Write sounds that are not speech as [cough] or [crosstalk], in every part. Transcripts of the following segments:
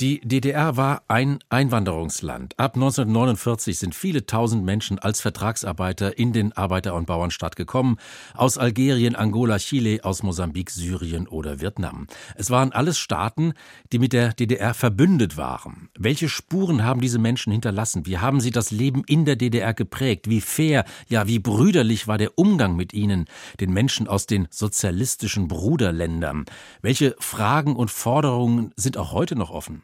die DDR war ein Einwanderungsland. Ab 1949 sind viele tausend Menschen als Vertragsarbeiter in den Arbeiter- und Bauernstaat gekommen. Aus Algerien, Angola, Chile, aus Mosambik, Syrien oder Vietnam. Es waren alles Staaten, die mit der DDR verbündet waren. Welche Spuren haben diese Menschen hinterlassen? Wie haben sie das Leben in der DDR geprägt? Wie fair, ja, wie brüderlich war der Umgang mit ihnen, den Menschen aus den sozialistischen Bruderländern? Welche Fragen und Forderungen sind auch heute noch offen?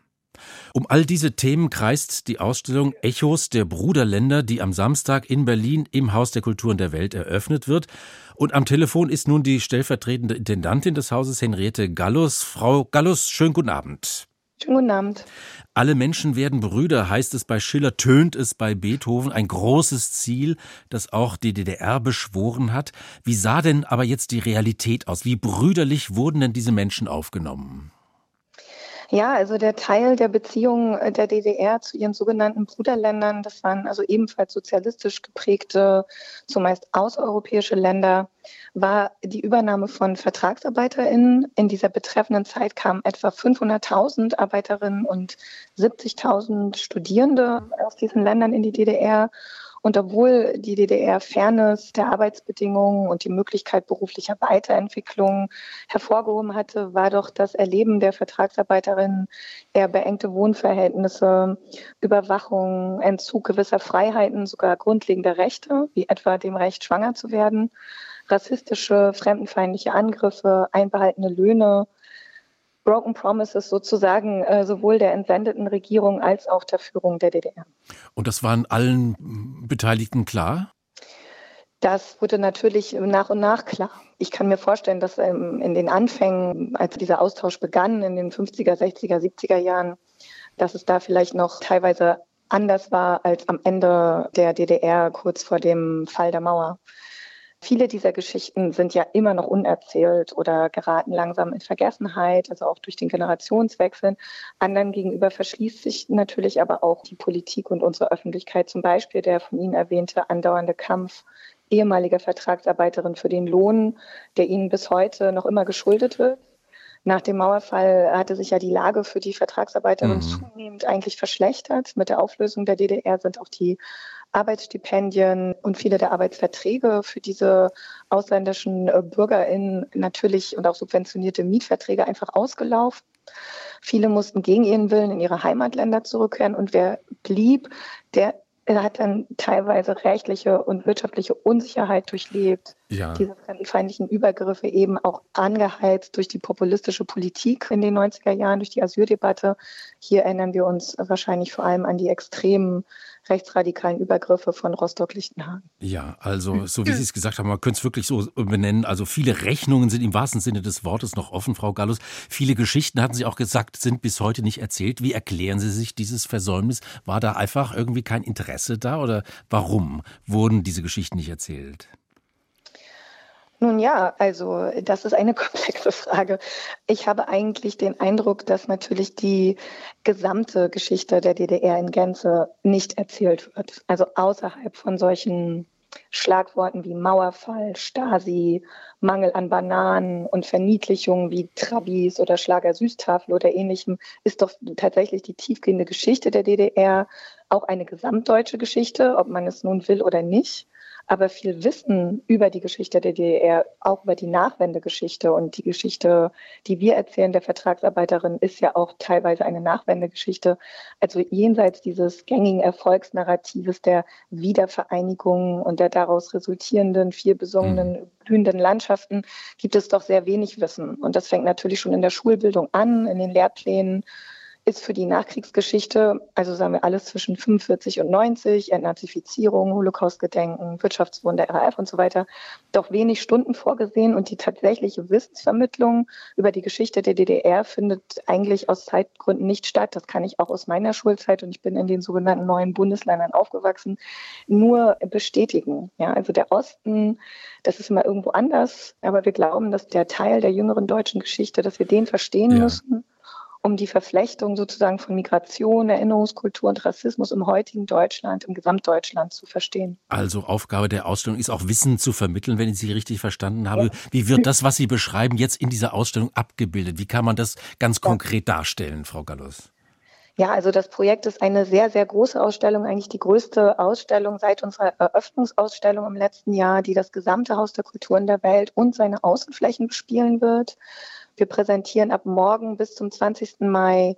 Um all diese Themen kreist die Ausstellung Echos der Bruderländer, die am Samstag in Berlin im Haus der Kulturen der Welt eröffnet wird. Und am Telefon ist nun die stellvertretende Intendantin des Hauses, Henriette Gallus. Frau Gallus, schönen guten Abend. Schönen guten Abend. Alle Menschen werden Brüder, heißt es bei Schiller, tönt es bei Beethoven, ein großes Ziel, das auch die DDR beschworen hat. Wie sah denn aber jetzt die Realität aus? Wie brüderlich wurden denn diese Menschen aufgenommen? Ja, also der Teil der Beziehungen äh, der DDR zu ihren sogenannten Bruderländern, das waren also ebenfalls sozialistisch geprägte, zumeist außereuropäische Länder, war die Übernahme von VertragsarbeiterInnen. In dieser betreffenden Zeit kamen etwa 500.000 Arbeiterinnen und 70.000 Studierende aus diesen Ländern in die DDR. Und obwohl die DDR Fairness der Arbeitsbedingungen und die Möglichkeit beruflicher Weiterentwicklung hervorgehoben hatte, war doch das Erleben der Vertragsarbeiterinnen eher beengte Wohnverhältnisse, Überwachung, Entzug gewisser Freiheiten, sogar grundlegender Rechte, wie etwa dem Recht, schwanger zu werden, rassistische, fremdenfeindliche Angriffe, einbehaltene Löhne, Broken Promises sozusagen äh, sowohl der entsendeten Regierung als auch der Führung der DDR. Und das waren allen Beteiligten klar? Das wurde natürlich nach und nach klar. Ich kann mir vorstellen, dass ähm, in den Anfängen, als dieser Austausch begann, in den 50er, 60er, 70er Jahren, dass es da vielleicht noch teilweise anders war als am Ende der DDR kurz vor dem Fall der Mauer. Viele dieser Geschichten sind ja immer noch unerzählt oder geraten langsam in Vergessenheit, also auch durch den Generationswechsel. Anderen gegenüber verschließt sich natürlich aber auch die Politik und unsere Öffentlichkeit, zum Beispiel der von Ihnen erwähnte andauernde Kampf ehemaliger Vertragsarbeiterin für den Lohn, der ihnen bis heute noch immer geschuldet wird. Nach dem Mauerfall hatte sich ja die Lage für die Vertragsarbeiterinnen mhm. zunehmend eigentlich verschlechtert. Mit der Auflösung der DDR sind auch die Arbeitsstipendien und viele der Arbeitsverträge für diese ausländischen äh, BürgerInnen natürlich und auch subventionierte Mietverträge einfach ausgelaufen. Viele mussten gegen ihren Willen in ihre Heimatländer zurückkehren und wer blieb, der hat dann teilweise rechtliche und wirtschaftliche Unsicherheit durchlebt. Ja. Diese fremdenfeindlichen Übergriffe eben auch angeheizt durch die populistische Politik in den 90er Jahren, durch die Asyldebatte. Hier erinnern wir uns wahrscheinlich vor allem an die extremen rechtsradikalen Übergriffe von Rostock-Lichtenhagen. Ja, also so wie Sie es gesagt haben, man könnte es wirklich so benennen. Also viele Rechnungen sind im wahrsten Sinne des Wortes noch offen, Frau Gallus. Viele Geschichten, hatten Sie auch gesagt, sind bis heute nicht erzählt. Wie erklären Sie sich dieses Versäumnis? War da einfach irgendwie kein Interesse da oder warum wurden diese Geschichten nicht erzählt? Nun ja, also das ist eine [laughs] komplexe Frage. Ich habe eigentlich den Eindruck, dass natürlich die gesamte Geschichte der DDR in Gänze nicht erzählt wird. Also außerhalb von solchen Schlagworten wie Mauerfall, Stasi, Mangel an Bananen und Verniedlichungen wie Trabis oder Schlager Süßtafel oder ähnlichem ist doch tatsächlich die tiefgehende Geschichte der DDR auch eine gesamtdeutsche Geschichte, ob man es nun will oder nicht aber viel Wissen über die Geschichte der DDR, auch über die Nachwendegeschichte und die Geschichte, die wir erzählen der Vertragsarbeiterin, ist ja auch teilweise eine Nachwendegeschichte. Also jenseits dieses gängigen Erfolgsnarratives der Wiedervereinigung und der daraus resultierenden, viel besungenen, mhm. blühenden Landschaften gibt es doch sehr wenig Wissen. Und das fängt natürlich schon in der Schulbildung an, in den Lehrplänen ist für die Nachkriegsgeschichte, also sagen wir alles zwischen 45 und 90, Entnazifizierung, Holocaustgedenken, Wirtschaftswunder, RAF und so weiter, doch wenig Stunden vorgesehen und die tatsächliche Wissensvermittlung über die Geschichte der DDR findet eigentlich aus Zeitgründen nicht statt. Das kann ich auch aus meiner Schulzeit und ich bin in den sogenannten neuen Bundesländern aufgewachsen, nur bestätigen. Ja, also der Osten, das ist immer irgendwo anders, aber wir glauben, dass der Teil der jüngeren deutschen Geschichte, dass wir den verstehen ja. müssen um die Verflechtung sozusagen von Migration, Erinnerungskultur und Rassismus im heutigen Deutschland, im Gesamtdeutschland zu verstehen. Also Aufgabe der Ausstellung ist auch Wissen zu vermitteln, wenn ich Sie richtig verstanden habe. Ja. Wie wird das, was Sie beschreiben, jetzt in dieser Ausstellung abgebildet? Wie kann man das ganz konkret darstellen, Frau Gallus? Ja, also das Projekt ist eine sehr, sehr große Ausstellung, eigentlich die größte Ausstellung seit unserer Eröffnungsausstellung im letzten Jahr, die das gesamte Haus der Kulturen der Welt und seine Außenflächen bespielen wird. Wir präsentieren ab morgen bis zum 20. Mai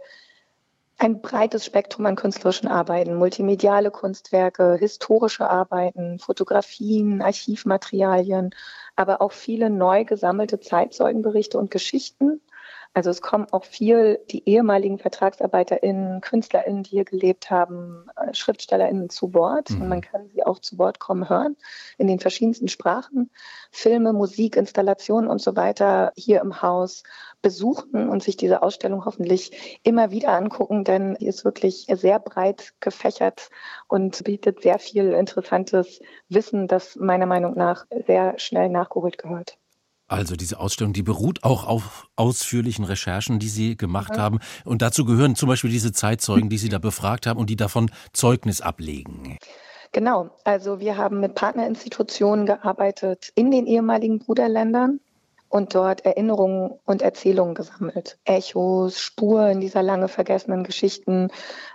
ein breites Spektrum an künstlerischen Arbeiten, multimediale Kunstwerke, historische Arbeiten, Fotografien, Archivmaterialien, aber auch viele neu gesammelte Zeitzeugenberichte und Geschichten also es kommen auch viel die ehemaligen VertragsarbeiterInnen, KünstlerInnen, die hier gelebt haben, äh, SchriftstellerInnen zu Wort. Mhm. Und man kann sie auch zu Wort kommen hören in den verschiedensten Sprachen. Filme, Musik, Installationen und so weiter hier im Haus besuchen und sich diese Ausstellung hoffentlich immer wieder angucken, denn sie ist wirklich sehr breit gefächert und bietet sehr viel interessantes Wissen, das meiner Meinung nach sehr schnell nachgeholt gehört. Also diese Ausstellung, die beruht auch auf ausführlichen Recherchen, die Sie gemacht ja. haben. Und dazu gehören zum Beispiel diese Zeitzeugen, die Sie da befragt haben und die davon Zeugnis ablegen. Genau, also wir haben mit Partnerinstitutionen gearbeitet in den ehemaligen Bruderländern und dort Erinnerungen und Erzählungen gesammelt. Echos, Spuren dieser lange vergessenen Geschichten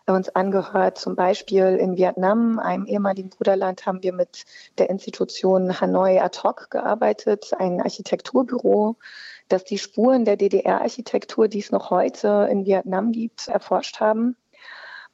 uns angehört. Zum Beispiel in Vietnam, einem ehemaligen Bruderland, haben wir mit der Institution Hanoi Ad hoc gearbeitet, ein Architekturbüro, das die Spuren der DDR-Architektur, die es noch heute in Vietnam gibt, erforscht haben.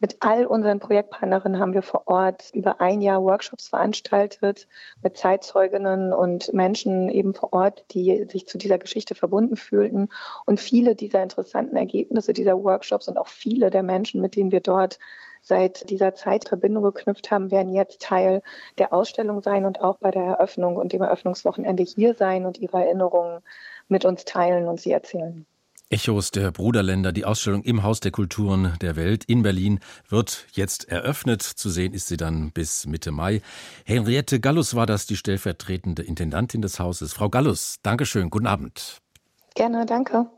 Mit all unseren Projektpartnerinnen haben wir vor Ort über ein Jahr Workshops veranstaltet mit Zeitzeuginnen und Menschen eben vor Ort, die sich zu dieser Geschichte verbunden fühlten. Und viele dieser interessanten Ergebnisse dieser Workshops und auch viele der Menschen, mit denen wir dort seit dieser Zeit Verbindung geknüpft haben, werden jetzt Teil der Ausstellung sein und auch bei der Eröffnung und dem Eröffnungswochenende hier sein und ihre Erinnerungen mit uns teilen und sie erzählen. Echos der Bruderländer, die Ausstellung im Haus der Kulturen der Welt in Berlin wird jetzt eröffnet. Zu sehen ist sie dann bis Mitte Mai. Henriette Gallus war das, die stellvertretende Intendantin des Hauses. Frau Gallus, Dankeschön, guten Abend. Gerne, danke.